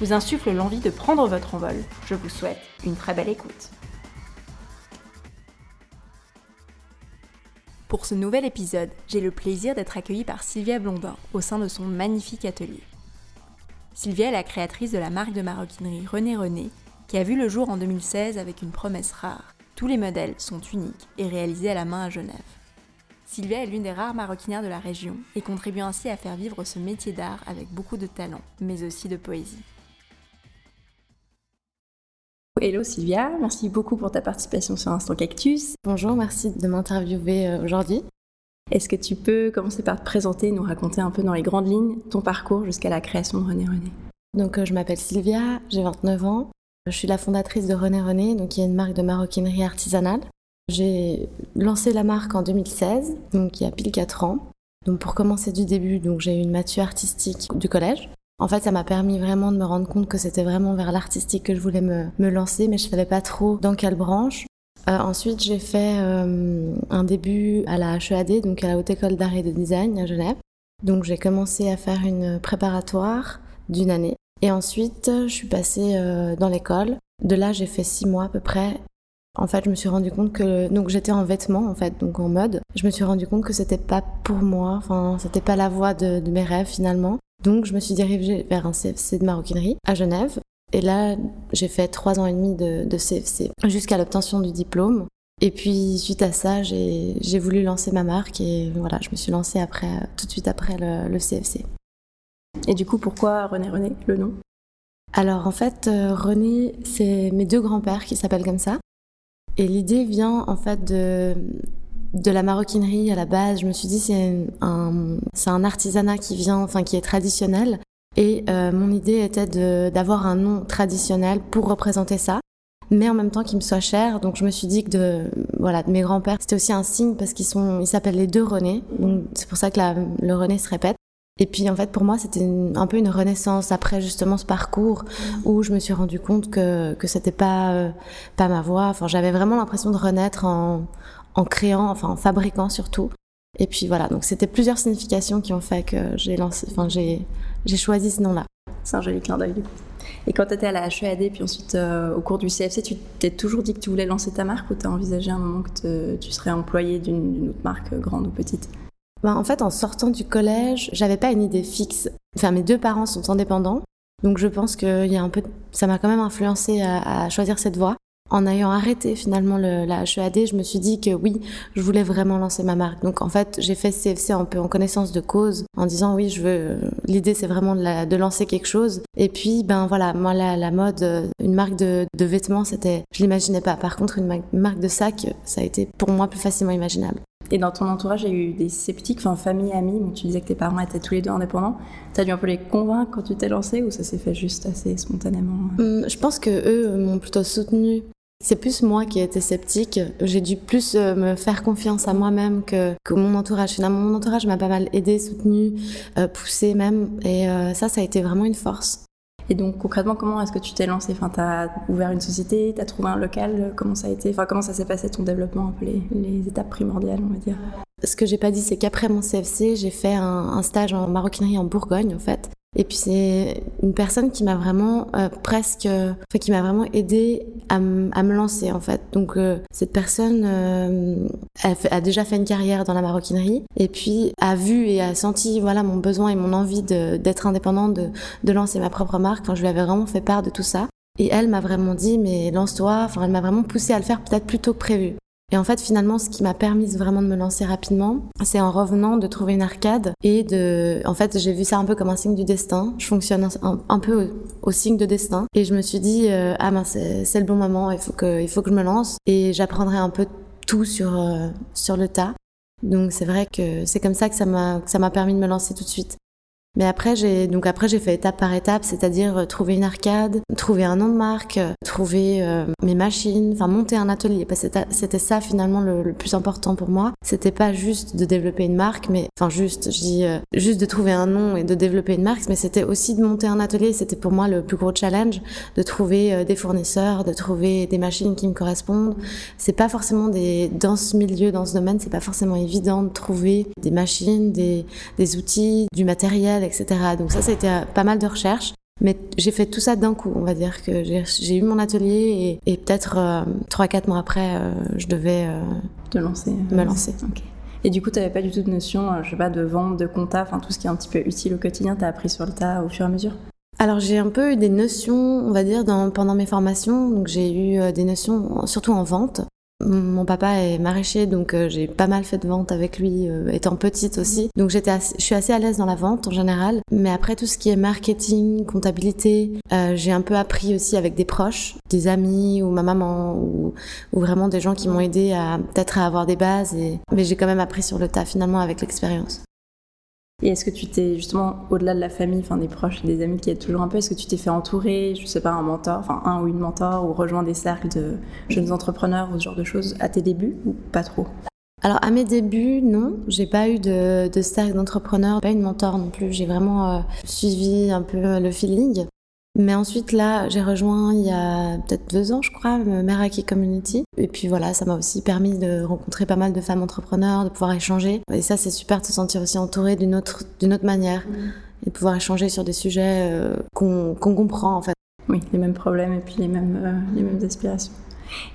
vous insufflent l'envie de prendre votre envol, je vous souhaite une très belle écoute. Pour ce nouvel épisode, j'ai le plaisir d'être accueillie par Sylvia Blondin au sein de son magnifique atelier. Sylvia est la créatrice de la marque de maroquinerie René René, qui a vu le jour en 2016 avec une promesse rare. Tous les modèles sont uniques et réalisés à la main à Genève. Sylvia est l'une des rares maroquinières de la région et contribue ainsi à faire vivre ce métier d'art avec beaucoup de talent, mais aussi de poésie. Hello Sylvia, merci beaucoup pour ta participation sur Instant Cactus. Bonjour, merci de m'interviewer euh, aujourd'hui. Est-ce que tu peux commencer par te présenter, nous raconter un peu dans les grandes lignes ton parcours jusqu'à la création de René René? Donc euh, je m'appelle Sylvia, j'ai 29 ans. Je suis la fondatrice de René René, donc qui est une marque de maroquinerie artisanale. J'ai lancé la marque en 2016, donc il y a pile 4 ans. Donc pour commencer du début, donc j'ai eu une mature artistique du collège. En fait, ça m'a permis vraiment de me rendre compte que c'était vraiment vers l'artistique que je voulais me, lancer, mais je savais pas trop dans quelle branche. Euh, ensuite, j'ai fait euh, un début à la HEAD, donc à la Haute École d'Art et de Design à Genève. Donc j'ai commencé à faire une préparatoire d'une année. Et ensuite, je suis passée euh, dans l'école. De là, j'ai fait six mois à peu près. En fait, je me suis rendu compte que donc j'étais en vêtements en fait, donc en mode. Je me suis rendu compte que c'était pas pour moi. Enfin, c'était pas la voie de, de mes rêves finalement. Donc je me suis dirigée vers un CFC de maroquinerie à Genève. Et là, j'ai fait trois ans et demi de, de CFC jusqu'à l'obtention du diplôme. Et puis suite à ça, j'ai voulu lancer ma marque et voilà, je me suis lancée après, tout de suite après le, le CFC. Et du coup, pourquoi René? René, le nom? Alors en fait, euh, René, c'est mes deux grands-pères qui s'appellent comme ça. Et l'idée vient en fait de, de la maroquinerie à la base. Je me suis dit c'est un, c'est un artisanat qui vient, enfin qui est traditionnel. Et euh, mon idée était d'avoir un nom traditionnel pour représenter ça, mais en même temps qui me soit cher. Donc je me suis dit que de voilà mes grands-pères c'était aussi un signe parce qu'ils sont ils s'appellent les deux René. C'est pour ça que la, le René se répète. Et puis en fait pour moi c'était un peu une renaissance après justement ce parcours où je me suis rendu compte que que c'était pas euh, pas ma voix. Enfin j'avais vraiment l'impression de renaître en en créant, enfin en fabriquant surtout. Et puis voilà, donc c'était plusieurs significations qui ont fait que j'ai lancé, enfin j'ai, j'ai choisi ce nom-là. C'est un joli clin d'œil. Et quand tu étais à la HEAD, puis ensuite euh, au cours du CFC, tu t'es toujours dit que tu voulais lancer ta marque ou tu as envisagé un moment que tu serais employé d'une, autre marque, euh, grande ou petite? Ben, En fait, en sortant du collège, j'avais pas une idée fixe. Enfin, mes deux parents sont indépendants, donc je pense que y a un peu, ça m'a quand même influencé à, choisir cette voie en ayant arrêté finalement le, la HEAD, je me suis dit que oui, je voulais vraiment lancer ma marque. Donc en fait, j'ai fait CFC un peu en connaissance de cause, en disant oui, je veux. L'idée c'est vraiment de, la, de, lancer quelque chose. Et puis ben voilà, moi la, mode, euh, une marque de, de vêtements, c'était, je l'imaginais pas. Par contre, une marque de sac, ça a été pour moi plus facilement imaginable. Et dans ton entourage, il y a eu des sceptiques, enfin famille, amis, tu disais que tes parents étaient tous les deux indépendants. T'as dû un peu les convaincre quand tu t'es lancée ou ça s'est fait juste assez spontanément? Hum, Je pense que eux m'ont plutôt soutenue c'est plus moi qui ai été sceptique. J'ai dû plus euh, me faire confiance à moi-même que, mon entourage. Finalement, mon entourage m'a pas mal aidé, soutenu, euh, poussé même. Et euh, ça, ça a été vraiment une force. Et donc concrètement, comment est-ce que tu t'es lancé Enfin, t'as ouvert une société, t'as trouvé un local. Comment ça a été? Enfin, comment ça s'est passé ton développement, un peu les, les étapes primordiales, on va dire? Ce que j'ai pas dit, c'est qu'après mon CFC, j'ai fait un, un, stage en maroquinerie en Bourgogne, en fait. Et puis c'est une personne qui m'a vraiment euh, presque, enfin, qui m'a vraiment aidé à, me lancer en fait. Donc euh, cette personne euh, a, a, déjà fait une carrière dans la maroquinerie et puis a vu et a senti voilà mon besoin et mon envie d'être indépendante, de, de lancer ma propre marque. Enfin, je lui avais vraiment fait part de tout ça. Et elle m'a vraiment dit mais lance-toi. Enfin, elle m'a vraiment poussé à le faire peut-être plus tôt que prévu. Et en fait, finalement, ce qui m'a permis vraiment de me lancer rapidement, c'est en revenant de trouver une arcade et de, en fait, j'ai vu ça un peu comme un signe du destin. Je fonctionne un, peu au, signe de destin et je me suis dit, euh, ah ben c'est le bon moment, il faut que, il faut que je me lance et j'apprendrai un peu tout sur euh, sur le tas. Donc c'est vrai que c'est comme ça que ça m'a ça m'a permis de me lancer tout de suite. Mais après, j'ai donc après j'ai fait étape par étape, c'est-à-dire euh, trouver une arcade, trouver un nom de marque, euh, trouver euh, mes machines, enfin monter un atelier. C'était ça finalement le, plus important pour moi. C'était pas juste de développer une marque, mais enfin juste, je dis juste de trouver un nom et de développer une marque, mais c'était aussi de monter un atelier. C'était pour moi le plus gros challenge de trouver des fournisseurs, de trouver des machines qui me correspondent. C'est pas forcément des dans ce milieu, dans ce domaine, c'est pas forcément évident de trouver des machines, des, des outils, du matériel etc. Donc ça, c'était euh, pas mal de recherches. Mais j'ai fait tout ça d'un coup, on va dire que j'ai eu mon atelier et, peut-être euh, trois 3-4 mois après, euh, je devais Te lancer, me lancer. Et du coup, tu n'avais pas du tout de notion, je sais pas, de vente, de compta, enfin tout ce qui est un petit peu utile au quotidien, tu as appris sur le tas au fur et à mesure? Alors j'ai un peu eu des notions, on va dire, dans, pendant mes formations. Donc j'ai eu des notions, surtout en vente. Mon papa est maraîcher, donc euh, j'ai pas mal fait de vente avec lui, euh, étant petite aussi. Donc j'étais, je suis assez à l'aise dans la vente en général. Mais après tout ce qui est marketing, comptabilité, euh, j'ai un peu appris aussi avec des proches, des amis ou ma maman ou, ou vraiment des gens qui m'ont aidé à peut-être à avoir des bases. Et... Mais j'ai quand même appris sur le tas finalement avec l'expérience. Et est-ce que tu t'es justement, au-delà de la famille, enfin des proches, des amis qui aident toujours un peu, est-ce que tu t'es fait entourer, je sais pas, un mentor, enfin un ou une mentor, ou rejoindre des cercles de jeunes entrepreneurs ou ce genre de choses à tes débuts ou pas trop? Alors à mes débuts, non, j'ai pas eu de, cercle d'entrepreneurs, pas eu de mentor non plus. J'ai vraiment euh, suivi un peu le feeling. Mais ensuite, là, j'ai rejoint il y a peut-être deux ans, je crois, Meraki Community. Et puis voilà, ça m'a aussi permis de rencontrer pas mal de femmes entrepreneurs, de pouvoir échanger. Et ça, c'est super de se sentir aussi entouré d'une autre, d'une autre manière. Mm. Et de pouvoir échanger sur des sujets euh, qu'on comprend, en fait. Oui, les mêmes problèmes et puis les mêmes, euh, les mêmes aspirations.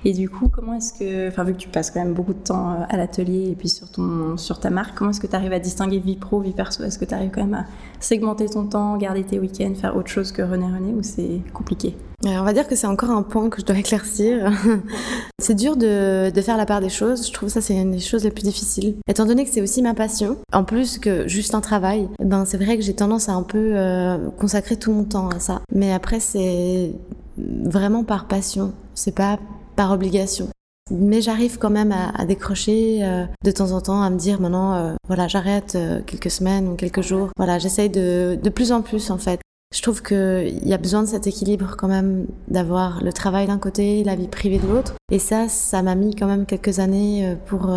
Et du coup, comment est-ce que, enfin, vu que tu passes quand même beaucoup de temps euh, à l'atelier et puis sur, ton, sur ta marque, comment est-ce que tu arrives à distinguer vie pro, vie perso? Est-ce que tu arrives quand même à segmenter ton temps, garder tes week-ends, faire autre chose que René René ou c'est compliqué? On va dire que c'est encore un point que je dois éclaircir. c'est dur de, de, faire la part des choses. Je trouve ça c'est une des choses les plus difficiles. Étant donné que c'est aussi ma passion, en plus que juste un travail, ben c'est vrai que j'ai tendance à un peu euh, consacrer tout mon temps à ça. Mais après c'est vraiment par passion. C'est pas par obligation. Mais j'arrive quand même à, décrocher euh, de temps en temps, à me dire maintenant, euh, voilà, j'arrête euh, quelques semaines ou quelques jours. Voilà, j'essaye de, de plus en plus en fait. Je trouve qu'il y a besoin de cet équilibre quand même, d'avoir le travail d'un côté, la vie privée de l'autre. Et ça, ça m'a mis quand même quelques années pour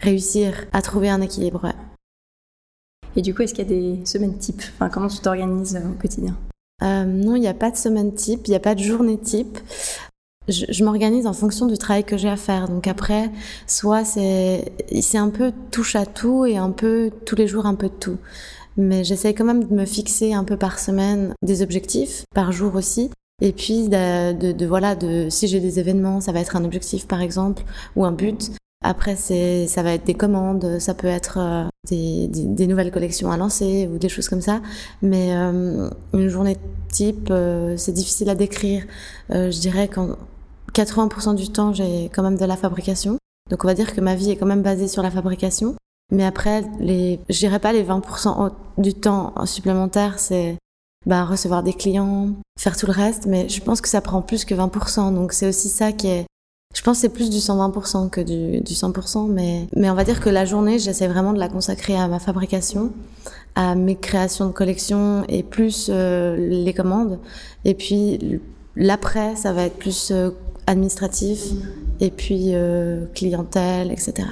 réussir à trouver un équilibre. Et du coup, est-ce qu'il y a des semaines types? Enfin, Comment tu t'organises au quotidien? Non, il n'y a pas de semaine type, il n'y a pas de journée type je, je m'organise en fonction du travail que j'ai à faire. Donc après, soit c'est c'est un peu touche à tout et un peu tous les jours un peu de tout. Mais j'essaye quand même de me fixer un peu par semaine des objectifs, par jour aussi. Et puis de, de, de voilà, de si j'ai des événements, ça va être un objectif par exemple ou un but. Après, c'est, ça va être des commandes, ça peut être euh, des, des, des, nouvelles collections à lancer ou des choses comme ça. Mais euh, une journée type, euh, c'est difficile à décrire. je dirais qu'en 80% du temps, j'ai quand même de la fabrication. Donc on va dire que ma vie est quand même basée sur la fabrication. Mais après, les, je dirais pas les 20% du temps supplémentaire, c'est bah, recevoir des clients, faire tout le reste. Mais je pense que ça prend plus que 20%. Donc c'est aussi ça qui est, je pense que c'est plus du 120% que du, du 100%. Mais, mais on va dire que la journée, j'essaie vraiment de la consacrer à ma fabrication, à mes créations de collection et plus euh, les commandes. Et puis l'après, ça va être plus euh, administratif et puis euh, clientèle, etc.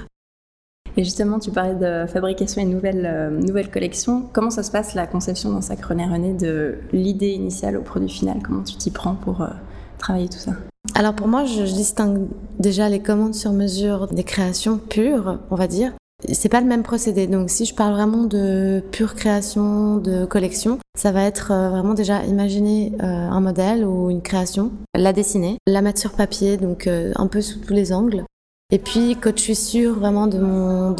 Et justement, tu parlais de fabrication et nouvelles, euh, nouvelles collections. Comment ça se passe la conception d'un sac René René de l'idée initiale au produit final? Comment tu t'y prends pour euh, travailler tout ça? Alors pour moi, je, je, distingue déjà les commandes sur mesure des créations pures, on va dire, c'est pas le même procédé. Donc si je parle vraiment de pure création de collection, ça va être euh, vraiment déjà imaginer euh, un modèle ou une création, la dessiner, la mettre sur papier, donc euh, un peu sous tous les angles. Et puis quand je suis sûre vraiment de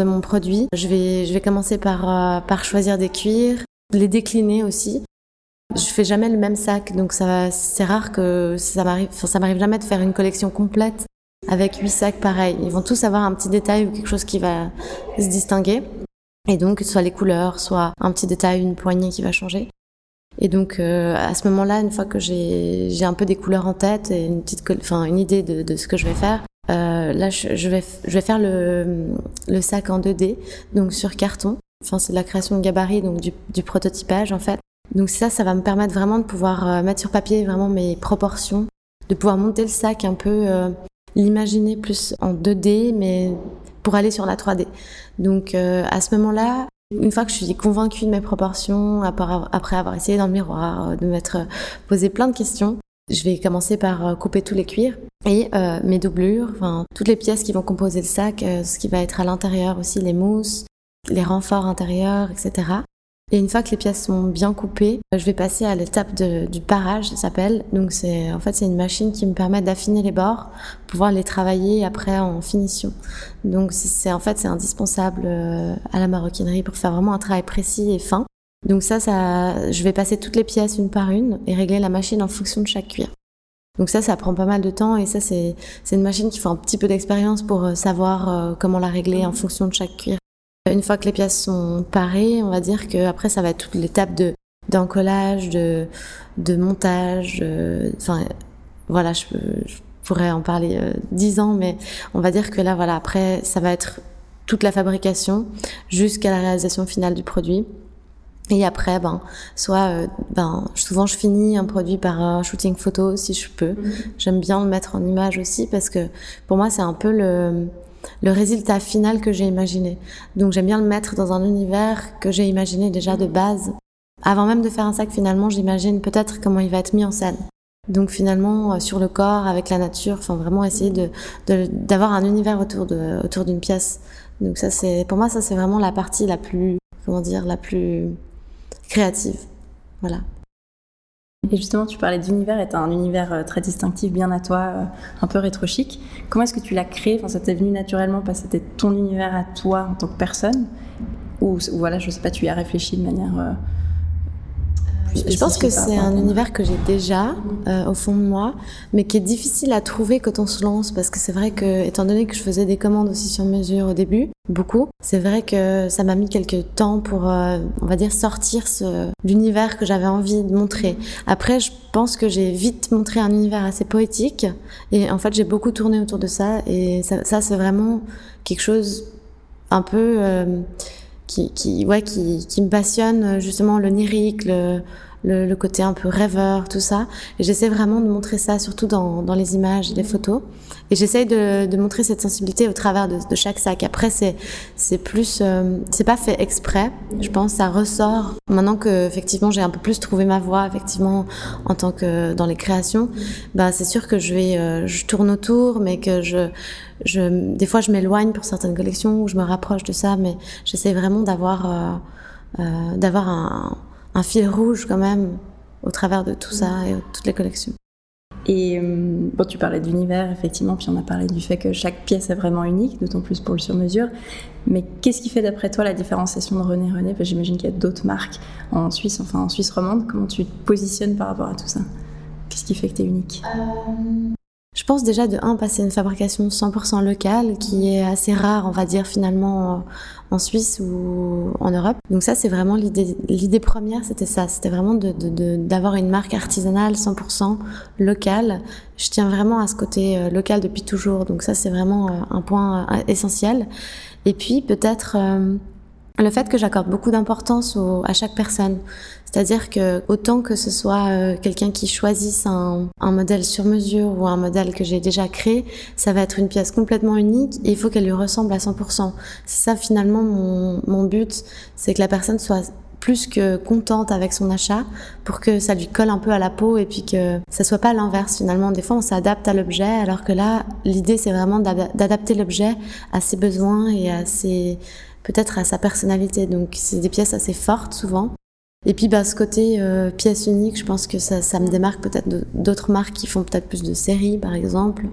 mon produit, je vais je vais commencer par par choisir des cuirs, les décliner aussi. Je fais jamais le même sac, donc ça c'est rare que ça m'arrive ça m'arrive jamais de faire une collection complète avec huit sacs pareils. Ils vont tous avoir un petit détail ou quelque chose qui va se distinguer. Et donc, soit les couleurs, soit un petit détail, une poignée qui va changer. Et donc, euh, à ce moment-là, une fois que j'ai un peu des couleurs en tête et une petite, enfin, une idée de, de, ce que je vais faire, euh, là, je, je, vais, je vais faire le, le sac en 2D, donc sur carton. Enfin, c'est de la création de gabarit, donc du, du, prototypage en fait. Donc ça, ça va me permettre vraiment de pouvoir euh, mettre sur papier vraiment mes proportions, de pouvoir monter le sac un peu, euh, l'imaginer plus en 2D, mais pour aller sur la 3D. Donc euh, à ce moment-là, une fois que je suis convaincue de mes proportions, après avoir essayé dans le miroir, de m'être posé plein de questions, je vais commencer par couper tous les cuirs et euh, mes doublures, enfin toutes les pièces qui vont composer le sac, ce qui va être à l'intérieur aussi, les mousses, les renforts intérieurs, etc. Et une fois que les pièces sont bien coupées, je vais passer à l'étape du parage, ça s'appelle. Donc c'est en fait c'est une machine qui me permet d'affiner les bords, pouvoir les travailler après en finition. Donc c'est en fait c'est indispensable euh, à la maroquinerie pour faire vraiment un travail précis et fin. Donc ça, ça, je vais passer toutes les pièces une par une et régler la machine en fonction de chaque cuir. Donc ça, ça prend pas mal de temps et ça, c'est une machine qui faut un petit peu d'expérience pour euh, savoir euh, comment la régler en fonction de chaque cuir. Une fois que les pièces sont parées, on va dire que après ça va être toute l'étape de d'encollage, de de montage. Enfin voilà, je, pourrais en parler euh, dix ans, mais on va dire que là voilà après ça va être toute la fabrication jusqu'à la réalisation finale du produit. Et après, ben, soit, euh, ben, souvent je finis un produit par un shooting photo si je peux. Mhm. J'aime bien le mettre en image aussi parce que pour moi c'est un peu le, le résultat final que j'ai imaginé. Donc j'aime bien le mettre dans un univers que j'ai imaginé déjà de base. Avant même de faire un sac, finalement, j'imagine peut-être comment il va être mis en scène. Donc finalement, euh, sur le corps, avec la nature, enfin vraiment essayer d'avoir un univers autour autour d'une pièce. Donc ça c'est pour moi ça c'est vraiment la partie la plus comment dire la plus créative. Voilà. Et justement, tu parlais d'univers, et un univers euh, très distinctif, bien à toi, euh, un peu rétro-chic. Comment est-ce que tu l'as créé? Enfin, Ça t'est venu naturellement parce que c'était ton univers à toi en tant que personne? Ou voilà, je sais pas, tu y as réfléchi de manière euh, je pense que c'est un univers que j'ai déjà euh, au fond de moi, mais qui est difficile à trouver quand on se lance, parce que c'est vrai que, étant donné que je faisais des commandes aussi sur mesure au début, beaucoup, c'est vrai que ça m'a mis quelques temps pour, euh, on va dire, sortir ce, l'univers que j'avais envie de montrer. Après, je pense que j'ai vite montré un univers assez poétique, et en fait, j'ai beaucoup tourné autour de ça, et ça, ça c'est vraiment quelque chose un peu... Euh, qui, qui, ouais, qui, qui me passionne justement l'onirique, le, le, le, côté un peu rêveur, tout ça. Et j'essaie vraiment de montrer ça, surtout dans, dans les images les photos. Et j'essaie de, de, montrer cette sensibilité au travers de, de chaque sac. Après, c'est c'est plus, euh, c'est pas fait exprès. Je pense ça ressort maintenant que effectivement j'ai un peu plus trouvé ma voie effectivement en tant que dans les créations. Bah c'est sûr que je vais, euh, je tourne autour, mais que je je, des fois, je m'éloigne pour certaines collections ou je me rapproche de ça, mais j'essaie vraiment d'avoir euh, euh, d'avoir un, un, fil rouge quand même au travers de tout ça et de toutes les collections. Et euh, bon, tu parlais d'univers, effectivement, puis on a parlé du fait que chaque pièce est vraiment unique, d'autant plus pour le sur-mesure. Mais qu'est-ce qui fait d'après toi la différenciation de René René? J'imagine qu'il y a d'autres marques en Suisse, enfin en Suisse romande. Comment tu te positionnes par rapport à tout ça? Qu'est-ce qui fait que tu es unique? Euh, je pense déjà de un passer une fabrication 100% locale qui est assez rare, on va dire finalement en Suisse ou en Europe. Donc ça c'est vraiment l'idée première, c'était ça, c'était vraiment d'avoir une marque artisanale 100% locale. Je tiens vraiment à ce côté euh, local depuis toujours. Donc ça c'est vraiment euh, un point euh, essentiel. Et puis peut-être le fait que j'accorde beaucoup d'importance à chaque personne. C'est-à-dire que autant que ce soit euh, quelqu'un qui choisisse un, un, modèle sur mesure ou un modèle que j'ai déjà créé, ça va être une pièce complètement unique et il faut qu'elle lui ressemble à 100%. C'est ça finalement mon, mon but, c'est que la personne soit plus que contente avec son achat pour que ça lui colle un peu à la peau et puis que ça soit pas l'inverse finalement. Des fois on s'adapte à l'objet alors que là l'idée c'est vraiment d'adapter l'objet à ses besoins et à ses peut-être à sa personnalité. Donc c'est des pièces assez fortes souvent. Et puis bah, ce côté euh, pièce unique, je pense que ça, ça me démarque peut-être d'autres marques qui font peut-être plus de séries par exemple.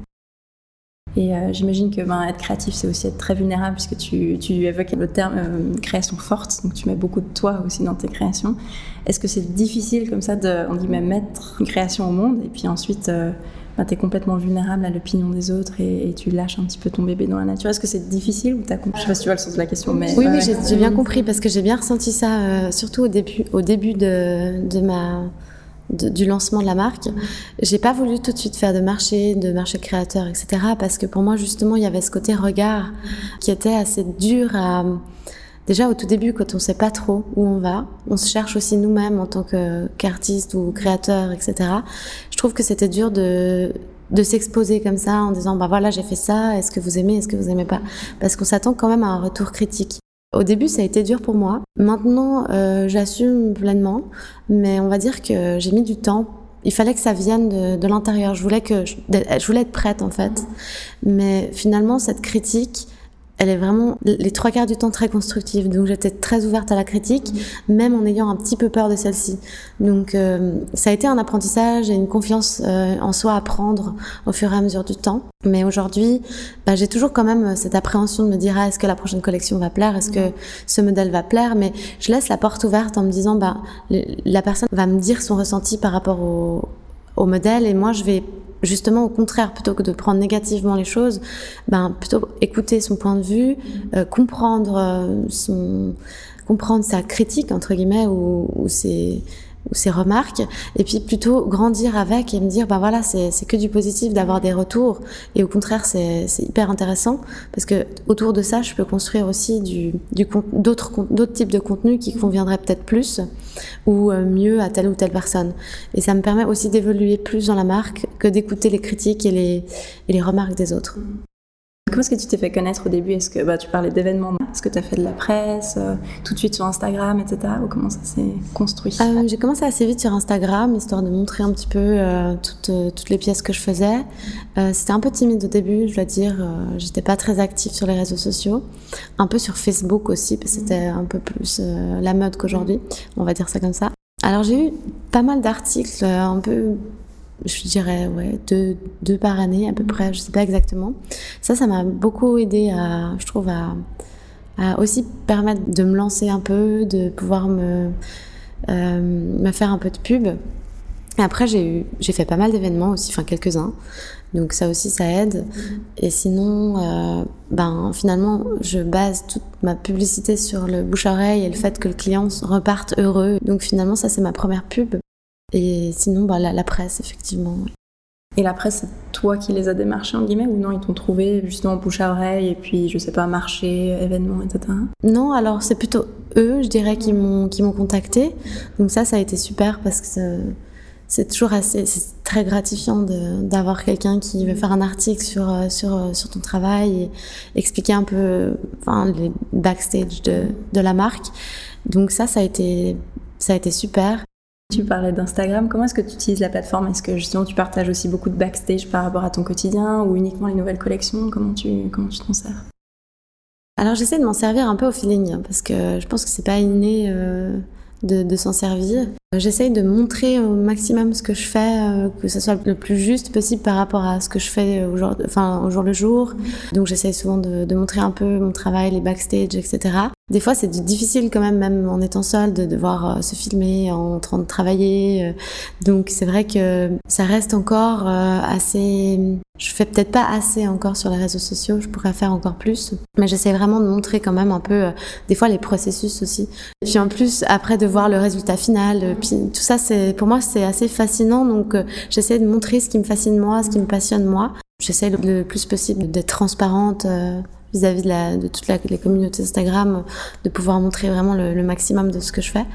Et euh, j'imagine que ben, être créatif, c'est aussi être très vulnérable, puisque tu, tu évoques le terme euh, création forte, donc tu mets beaucoup de toi aussi dans tes créations. Est-ce que c'est difficile comme ça de, on dit même mettre une création au monde, et puis ensuite tu es complètement vulnérable à l'opinion des autres et, tu lâches un petit peu ton bébé dans la nature. Est-ce que c'est difficile ou t'as compris? Je sais pas si tu vois le sens de la question, mais oui, oui, j'ai bien compris parce que j'ai bien ressenti ça, euh, surtout au début, au début de, de ma du lancement de la marque. J'ai pas voulu tout de suite faire de marché, de marché créateur, etc. Parce que pour moi justement il y avait ce côté regard qui était assez dur à déjà au tout début, quand on sait pas trop où on va, on se cherche aussi nous-mêmes en tant qu'artiste ou créateur, etc. Je trouve que c'était dur de s'exposer comme ça en disant bah voilà j'ai fait ça est-ce que vous aimez est-ce que vous aimez pas? Parce qu'on s'attend quand même à un retour critique au début, ça a été dur pour moi. Maintenant, euh, j'assume pleinement, mais on va dire que j'ai mis du temps. Il fallait que ça vienne de, l'intérieur. Je voulais que je, voulais être prête en fait, mais finalement, cette critique, elle est vraiment les trois quarts du temps très constructive. Donc j'étais très ouverte à la critique, même en ayant un petit peu peur de celle-ci. Donc euh, ça a été un apprentissage et une confiance euh, en soi à prendre au fur et à mesure du temps. Mais aujourd'hui, bah, j'ai toujours quand même cette appréhension de me dire ah, est-ce que la prochaine collection va plaire, est-ce que ce modèle va plaire? Mais je laisse la porte ouverte en me disant bah la personne va me dire son ressenti par rapport au, au modèle et moi je vais justement au contraire plutôt que de prendre négativement les choses ben plutôt écouter son point de vue euh, comprendre euh, son comprendre sa critique entre guillemets ou, ou ses ou ses remarques, et puis plutôt grandir avec et me dire, bah voilà, c'est que du positif d'avoir des retours, et au contraire, c'est hyper intéressant, parce que autour de ça, je peux construire aussi du, du d'autres types de contenus qui conviendraient peut-être plus ou euh, mieux à telle ou telle personne. Et ça me permet aussi d'évoluer plus dans la marque que d'écouter les critiques et les, et les remarques des autres. Comment est-ce que tu t'es fait connaître au début? Est-ce que bah, tu parlais d'événements Est-ce que tu as fait de la presse euh, tout de suite sur Instagram, etc. Ou comment ça s'est construit? Euh, J'ai commencé assez vite sur Instagram, histoire de montrer un petit peu euh, toutes, toutes, les pièces que je faisais. C'était un peu timide au début, je dois dire. J'étais pas très active sur les réseaux sociaux. Un peu sur Facebook aussi, parce que c'était un peu plus la mode qu'aujourd'hui. On va dire ça comme ça. Alors j'ai eu pas mal d'articles un peu je dirais ouais deux, deux par année à peu près je sais pas exactement. Ça ça m'a beaucoup aidé à je trouve à, à, aussi permettre de me lancer un peu de pouvoir me euh, me faire un peu de pub. Et après j'ai eu j'ai fait pas mal d'événements aussi enfin quelques uns donc ça aussi ça aide. Et sinon euh, ben finalement je base toute ma publicité sur le bouche à oreille et le fait que le client reparte heureux. Donc finalement ça c'est ma première pub et sinon, bah, la, presse, effectivement. Et la presse, c'est toi qui les as démarchés, en guillemets, ou non Ils t'ont trouvé justement bouche à oreille et puis, je sais pas, marché, événement, etc. Non, alors c'est plutôt eux, je dirais, qui m'ont, qui m'ont contacté. Donc ça, ça a été super parce que c'est toujours assez, c'est très gratifiant d'avoir quelqu'un qui veut faire un article sur, euh, sur, euh, sur ton travail et expliquer un peu enfin, les backstage de, de la marque. Donc ça, ça a été, ça a été super. Tu parlais d'Instagram, comment est-ce que tu utilises la plateforme? Est-ce que justement tu partages aussi beaucoup de backstage par rapport à ton quotidien ou uniquement les nouvelles collections? Comment tu comment tu t'en sers? Alors j'essaie de m'en servir un peu au feeling hein, parce que je pense que c'est pas inné euh, de, de s'en servir. J'essaye de montrer au maximum ce que je fais, euh, que ce soit le plus juste possible par rapport à ce que je fais au jour, enfin, au jour le jour. Donc j'essaye souvent de, montrer un peu mon travail, les backstage, etc. Des fois, c'est difficile quand même, même en étant seule, de devoir euh, se filmer en train de travailler. Euh. Donc, c'est vrai que ça reste encore assez. Je fais peut-être pas assez encore sur les réseaux sociaux. Je pourrais faire encore plus, mais j'essaie vraiment de montrer quand même un peu, des fois, les processus aussi. Et puis en plus, après, de voir le résultat final. Puis tout ça, c'est pour moi, c'est assez fascinant. Donc, j'essaie de montrer ce qui me fascine moi, ce qui me passionne moi. J'essaie le plus possible d'être transparente vis-à-vis de, de toutes les communautés Instagram, de pouvoir montrer vraiment le, maximum de ce que je fais.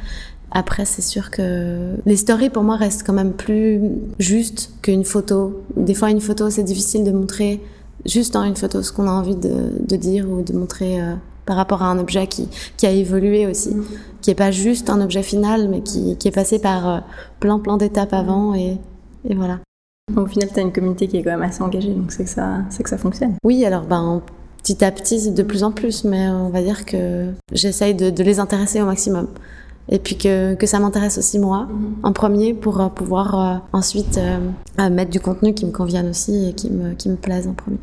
Après, c'est sûr que les stories pour moi restent quand même plus justes qu'une photo. Des fois, une photo, c'est difficile de montrer juste dans une photo ce qu'on a envie de, de, dire ou de montrer euh, par rapport à un objet qui, qui a évolué aussi, mm. qui est pas juste un objet final, mais qui, qui est passé par euh, plein plein d'étapes avant et, et voilà. Au final, tu as une communauté qui est quand même assez engagée, donc c'est que ça, c'est que ça fonctionne. Oui, alors ben petit à petit de plus en plus, mais on va dire que j'essaye de, les intéresser au maximum. Et puis que, que ça m'intéresse aussi moi, mhm. en premier, pour euh, pouvoir euh, ensuite euh, mettre du contenu qui me convienne aussi et qui me, qui me plaise en premier.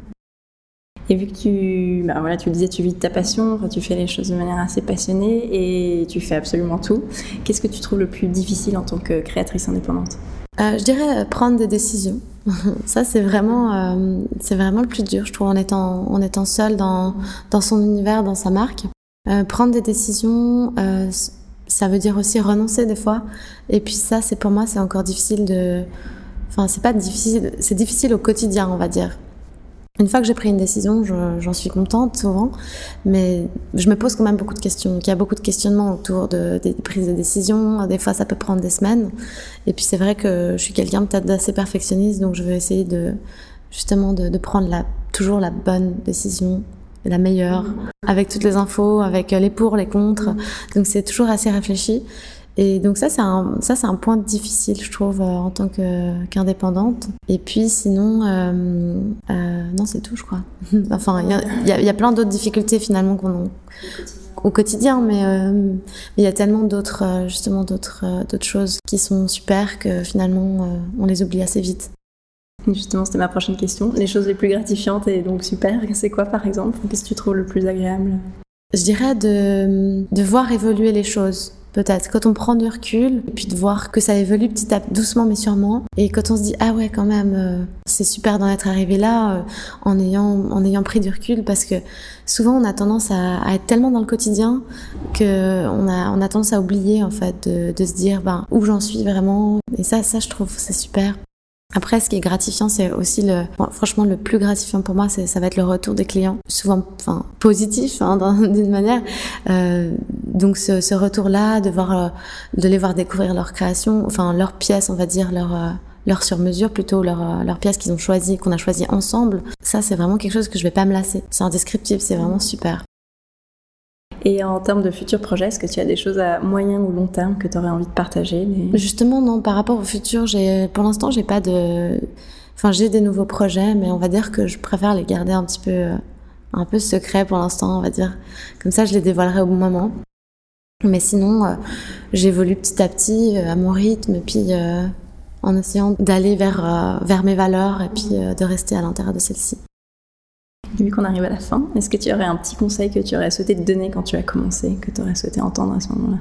Et vu que tu, bah voilà, tu disais, tu vis de ta passion, tu fais les choses de manière assez passionnée et tu fais absolument tout. Qu'est-ce que tu trouves le plus difficile en tant que créatrice indépendante? Je dirais prendre des décisions. Ça, c'est vraiment, euh, c'est vraiment le plus dur, je trouve, en étant, en étant seul dans, dans son univers, dans sa marque. Euh, prendre des décisions, euh, ça veut dire aussi renoncer des fois. Et puis ça, c'est pour moi, c'est encore difficile de, enfin, c'est pas difficile, c'est difficile au quotidien, on va dire. Une fois que j'ai pris une décision, j'en suis contente souvent, mais je me pose quand même beaucoup de questions. il y a beaucoup de questionnements autour de, des prises de décision. Des fois, ça peut prendre des semaines. Et puis, c'est vrai que je suis quelqu'un peut-être d'assez perfectionniste, donc je vais essayer de justement de, prendre toujours la bonne décision la meilleure, avec toutes les infos, avec les pour, les contre. Donc c'est toujours assez réfléchi. Et donc ça, c'est un, ça, c'est un point difficile, je trouve, euh, en tant que, qu'indépendante. Et puis sinon, euh, euh, non, c'est tout, je crois. enfin, il y a, y a, plein d'autres difficultés finalement qu'on au quotidien, mais il y a tellement d'autres, justement, d'autres, d'autres choses qui sont super que finalement, on les oublie assez vite. Justement, c'était ma prochaine question. Les choses les plus gratifiantes et donc super, c'est quoi par exemple? Qu'est-ce que tu trouves le plus agréable? Je dirais de, de voir évoluer les choses peut-être. Quand on prend du recul, et puis de voir que ça évolue petit à doucement mais sûrement, et quand on se dit ah ouais quand même, euh, c'est super d'en être arrivé là, euh, en ayant en ayant pris du recul, parce que souvent on a tendance à, à être tellement dans le quotidien que on a on a tendance à oublier en fait de, de se dire ben où j'en suis vraiment. Et ça ça je trouve c'est super. Après, ce qui est gratifiant, c'est aussi le, franchement, le plus gratifiant pour moi, ça va être le retour des clients, souvent, enfin, positif, hein, d'une manière. Euh, donc, ce, ce retour-là, de voir, euh, de les voir découvrir leur création, enfin, leurs pièces, on va dire, leur, euh, leur sur-mesure plutôt, leur, euh, leur pièce qu'ils ont choisi, qu'on a choisi ensemble. Ça, c'est vraiment quelque chose que je vais pas me lasser. C'est indescriptible, c'est vraiment super. Et en termes de futurs projets, est-ce que tu as des choses à moyen ou long terme que tu aurais envie de partager Justement, non. Par rapport au futur, pour l'instant, j'ai pas de. Enfin, j'ai des nouveaux projets, mais on va dire que je préfère les garder un petit peu, un peu secrets pour l'instant, on va dire. Comme ça, je les dévoilerai au bon moment. Mais sinon, euh, j'évolue petit à petit euh, à mon rythme, et puis euh, en essayant d'aller vers, vers mes valeurs et puis de rester à l'intérieur de celles-ci. Vu qu'on arrive à la fin, est-ce que tu aurais un petit conseil que tu aurais souhaité te donner quand tu as commencé, que tu aurais souhaité entendre à ce moment-là?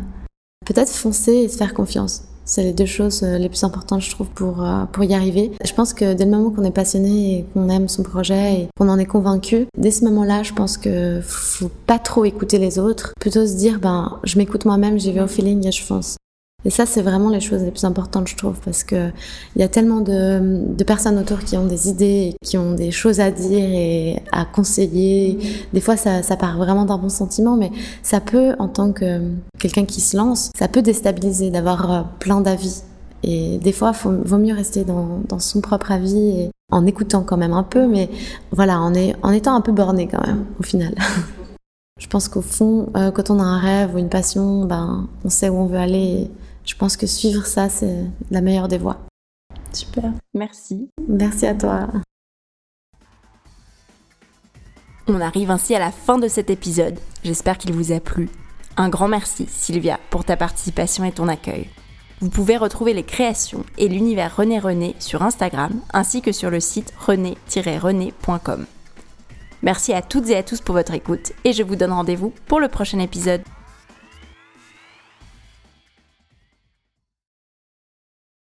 Peut-être foncer et se faire confiance. C'est les deux choses euh, les plus importantes, je trouve, pour, euh, pour y arriver. Je pense que dès le moment qu'on est passionné et qu'on aime son projet et qu'on en est convaincu, dès ce moment-là, je pense que faut pas trop écouter les autres. Plutôt se dire, ben, je m'écoute moi-même, j'y vais au feeling et je fonce. Et ça, c'est vraiment les choses les plus importantes, je trouve, parce que il y a tellement de, personnes autour qui ont des idées, qui ont des choses à dire et à conseiller. Des fois, ça, part vraiment d'un bon sentiment, mais ça peut, en tant que quelqu'un qui se lance, ça peut déstabiliser d'avoir euh, plein d'avis. Et des fois, il vaut mieux rester dans, son propre avis et en écoutant quand même un peu, mais voilà, en étant un peu borné quand même, au final. Je pense qu'au fond, euh, quand on a un rêve ou une passion, ben, on sait où on veut aller je pense que suivre ça, c'est la meilleure des voies. Super, merci. Merci à toi. On arrive ainsi à la fin de cet épisode. J'espère qu'il vous a plu. Un grand merci, Sylvia, pour ta participation et ton accueil. Vous pouvez retrouver les créations et l'univers René René sur Instagram ainsi que sur le site rené-rené.com. Merci à toutes et à tous pour votre écoute et je vous donne rendez-vous pour le prochain épisode.